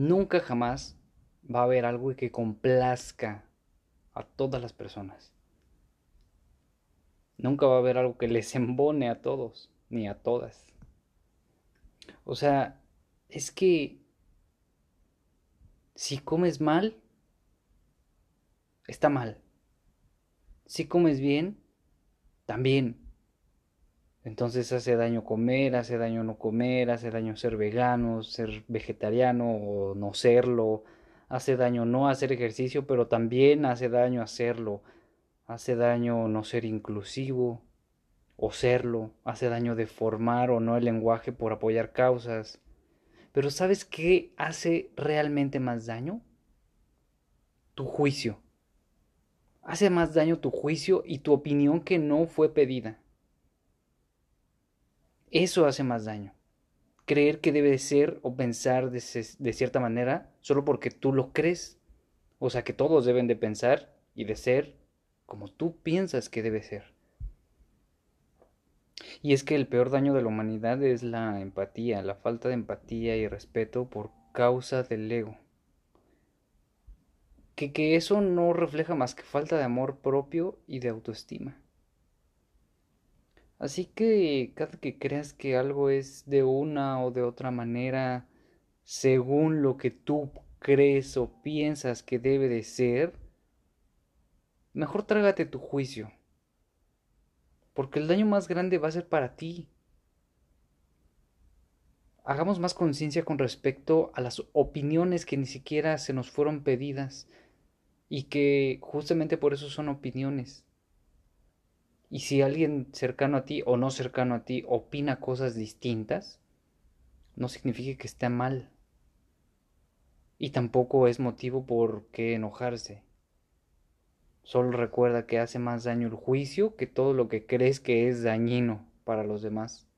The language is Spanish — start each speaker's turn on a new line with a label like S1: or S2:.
S1: Nunca jamás va a haber algo que complazca a todas las personas. Nunca va a haber algo que les embone a todos, ni a todas. O sea, es que si comes mal, está mal. Si comes bien, también. Entonces hace daño comer, hace daño no comer, hace daño ser vegano, ser vegetariano o no serlo. Hace daño no hacer ejercicio, pero también hace daño hacerlo. Hace daño no ser inclusivo o serlo. Hace daño deformar o no el lenguaje por apoyar causas. Pero ¿sabes qué hace realmente más daño? Tu juicio. Hace más daño tu juicio y tu opinión que no fue pedida. Eso hace más daño. Creer que debe ser o pensar de, cierta manera solo porque tú lo crees. O sea que todos deben de pensar y de ser como tú piensas que debe ser. Y es que el peor daño de la humanidad es la empatía, la falta de empatía y respeto por causa del ego. Que, que eso no refleja más que falta de amor propio y de autoestima. Así que cada que creas que algo es de una o de otra manera, según lo que tú crees o piensas que debe de ser, mejor trágate tu juicio. Porque el daño más grande va a ser para ti. Hagamos más conciencia con respecto a las opiniones que ni siquiera se nos fueron pedidas y que justamente por eso son opiniones. Y si alguien cercano a ti o no cercano a ti opina cosas distintas, no significa que esté mal. Y tampoco es motivo por qué enojarse. Solo recuerda que hace más daño el juicio que todo lo que crees que es dañino para los demás.